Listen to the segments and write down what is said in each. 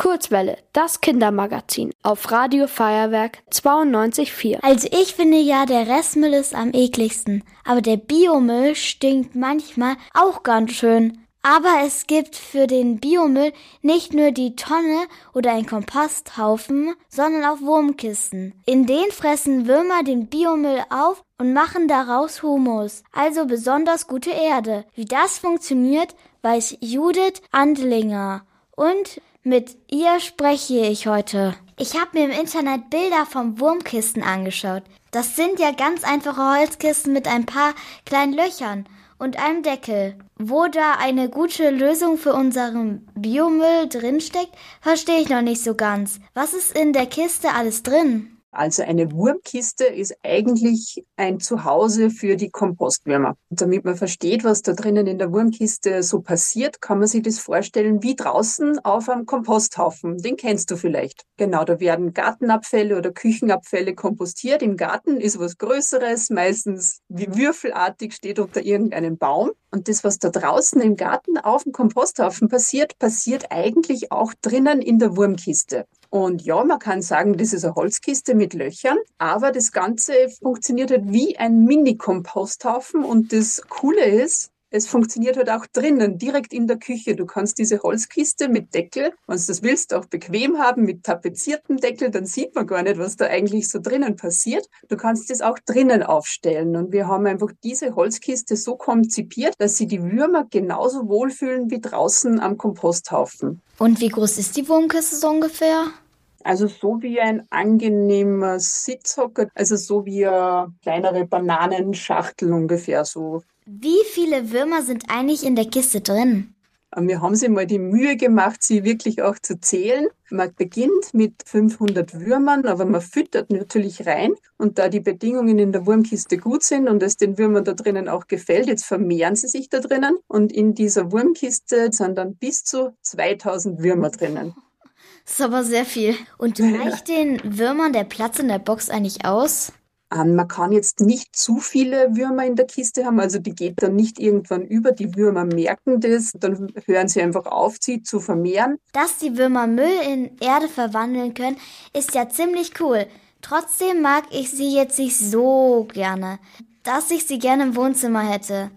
Kurzwelle, das Kindermagazin auf Radio Feuerwerk 92.4. Also ich finde ja, der Restmüll ist am ekligsten. Aber der Biomüll stinkt manchmal auch ganz schön. Aber es gibt für den Biomüll nicht nur die Tonne oder ein Komposthaufen, sondern auch Wurmkisten. In denen fressen Würmer den Biomüll auf und machen daraus Humus, also besonders gute Erde. Wie das funktioniert, weiß Judith Andlinger. Und mit ihr spreche ich heute. Ich habe mir im Internet Bilder von Wurmkisten angeschaut. Das sind ja ganz einfache Holzkisten mit ein paar kleinen Löchern und einem Deckel. Wo da eine gute Lösung für unseren Biomüll drinsteckt, verstehe ich noch nicht so ganz. Was ist in der Kiste alles drin? Also eine Wurmkiste ist eigentlich ein Zuhause für die Kompostwürmer. Und damit man versteht, was da drinnen in der Wurmkiste so passiert, kann man sich das vorstellen wie draußen auf einem Komposthaufen. Den kennst du vielleicht. Genau, da werden Gartenabfälle oder Küchenabfälle kompostiert. Im Garten ist was Größeres, meistens wie würfelartig steht unter irgendeinem Baum. Und das, was da draußen im Garten auf dem Komposthaufen passiert, passiert eigentlich auch drinnen in der Wurmkiste. Und ja, man kann sagen, das ist eine Holzkiste mit Löchern, aber das Ganze funktioniert halt wie ein Mini-Komposthaufen. Und das Coole ist, es funktioniert halt auch drinnen, direkt in der Küche. Du kannst diese Holzkiste mit Deckel, wenn du das willst, auch bequem haben, mit tapeziertem Deckel, dann sieht man gar nicht, was da eigentlich so drinnen passiert. Du kannst das auch drinnen aufstellen. Und wir haben einfach diese Holzkiste so konzipiert, dass sie die Würmer genauso wohlfühlen wie draußen am Komposthaufen. Und wie groß ist die Wurmkiste so ungefähr? Also so wie ein angenehmer Sitzhocker, also so wie eine kleinere Bananenschachtel ungefähr so. Wie viele Würmer sind eigentlich in der Kiste drin? Wir haben sie mal die Mühe gemacht, sie wirklich auch zu zählen. Man beginnt mit 500 Würmern, aber man füttert natürlich rein. Und da die Bedingungen in der Wurmkiste gut sind und es den Würmern da drinnen auch gefällt, jetzt vermehren sie sich da drinnen. Und in dieser Wurmkiste sind dann bis zu 2000 Würmer drinnen. Das ist aber sehr viel. Und reicht den Würmern der Platz in der Box eigentlich aus? Ähm, man kann jetzt nicht zu viele Würmer in der Kiste haben, also die geht dann nicht irgendwann über. Die Würmer merken das, dann hören sie einfach auf, sie zu vermehren. Dass die Würmer Müll in Erde verwandeln können, ist ja ziemlich cool. Trotzdem mag ich sie jetzt nicht so gerne, dass ich sie gerne im Wohnzimmer hätte.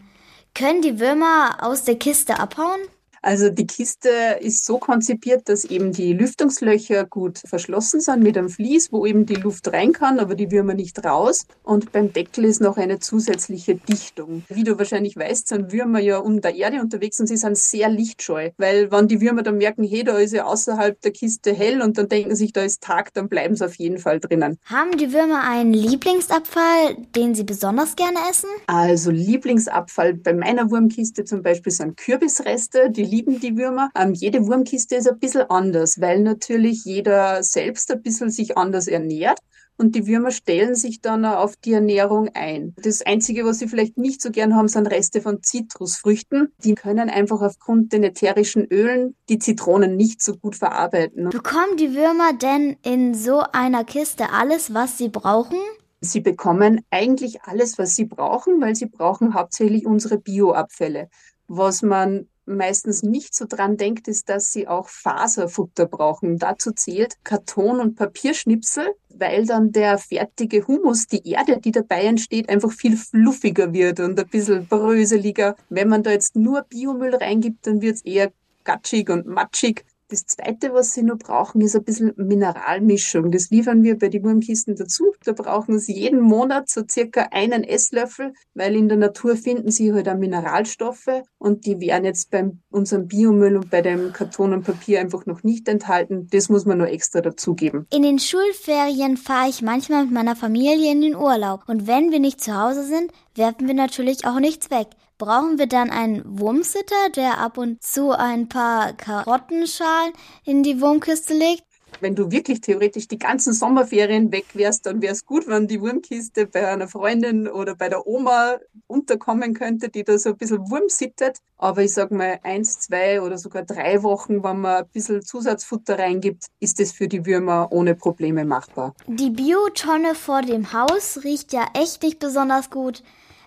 Können die Würmer aus der Kiste abhauen? Also die Kiste ist so konzipiert, dass eben die Lüftungslöcher gut verschlossen sind mit einem Vlies, wo eben die Luft rein kann, aber die Würmer nicht raus. Und beim Deckel ist noch eine zusätzliche Dichtung. Wie du wahrscheinlich weißt, sind Würmer ja unter Erde unterwegs und sie sind sehr lichtscheu. Weil wenn die Würmer dann merken, hey, da ist ja außerhalb der Kiste hell und dann denken sich, da ist Tag, dann bleiben sie auf jeden Fall drinnen. Haben die Würmer einen Lieblingsabfall, den sie besonders gerne essen? Also Lieblingsabfall bei meiner Wurmkiste zum Beispiel sind Kürbisreste, die lieben die Würmer. Ähm, jede Wurmkiste ist ein bisschen anders, weil natürlich jeder selbst ein bisschen sich anders ernährt. Und die Würmer stellen sich dann auf die Ernährung ein. Das Einzige, was sie vielleicht nicht so gern haben, sind Reste von Zitrusfrüchten. Die können einfach aufgrund den ätherischen Ölen die Zitronen nicht so gut verarbeiten. Bekommen die Würmer denn in so einer Kiste alles, was sie brauchen? Sie bekommen eigentlich alles, was sie brauchen, weil sie brauchen hauptsächlich unsere Bioabfälle. Was man meistens nicht so dran denkt, ist, dass sie auch Faserfutter brauchen. Dazu zählt Karton- und Papierschnipsel, weil dann der fertige Humus, die Erde, die dabei entsteht, einfach viel fluffiger wird und ein bisschen bröseliger. Wenn man da jetzt nur Biomüll reingibt, dann wird es eher gatschig und matschig. Das Zweite, was Sie noch brauchen, ist ein bisschen Mineralmischung. Das liefern wir bei den Wurmkisten dazu. Da brauchen Sie jeden Monat so circa einen Esslöffel, weil in der Natur finden Sie halt auch Mineralstoffe und die wären jetzt bei unserem Biomüll und bei dem Karton und Papier einfach noch nicht enthalten. Das muss man nur extra dazugeben. In den Schulferien fahre ich manchmal mit meiner Familie in den Urlaub und wenn wir nicht zu Hause sind, werfen wir natürlich auch nichts weg. Brauchen wir dann einen Wurmsitter, der ab und zu ein paar Karottenschalen in die Wurmkiste legt? Wenn du wirklich theoretisch die ganzen Sommerferien weg wärst, dann wäre es gut, wenn die Wurmkiste bei einer Freundin oder bei der Oma unterkommen könnte, die da so ein bisschen Wurm sittet. Aber ich sag mal, eins, zwei oder sogar drei Wochen, wenn man ein bisschen Zusatzfutter reingibt, ist das für die Würmer ohne Probleme machbar. Die Biotonne vor dem Haus riecht ja echt nicht besonders gut.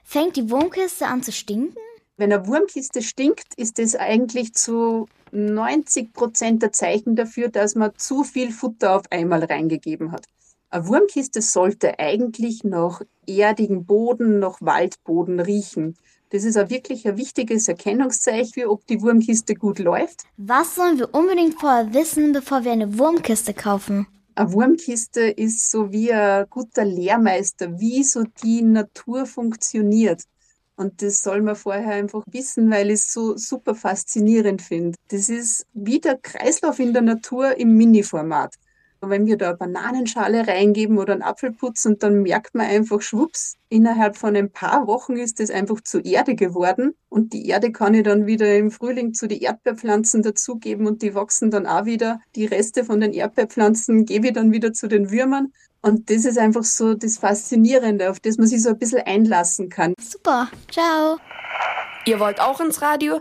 Fängt die Wurmkiste an zu stinken? Wenn eine Wurmkiste stinkt, ist das eigentlich zu 90 Prozent der Zeichen dafür, dass man zu viel Futter auf einmal reingegeben hat. Eine Wurmkiste sollte eigentlich noch erdigen Boden, noch Waldboden riechen. Das ist auch wirklich ein wichtiges Erkennungszeichen, ob die Wurmkiste gut läuft. Was sollen wir unbedingt vorher wissen, bevor wir eine Wurmkiste kaufen? Eine Wurmkiste ist so wie ein guter Lehrmeister, wie so die Natur funktioniert. Und das soll man vorher einfach wissen, weil ich es so super faszinierend finde. Das ist wie der Kreislauf in der Natur im Mini-Format. Wenn wir da eine Bananenschale reingeben oder einen Apfelputz und dann merkt man einfach, schwupps, innerhalb von ein paar Wochen ist das einfach zu Erde geworden. Und die Erde kann ich dann wieder im Frühling zu den Erdbeerpflanzen dazugeben und die wachsen dann auch wieder. Die Reste von den Erdbeerpflanzen gebe ich dann wieder zu den Würmern. Und das ist einfach so das Faszinierende, auf das man sich so ein bisschen einlassen kann. Super, ciao. Ihr wollt auch ins Radio?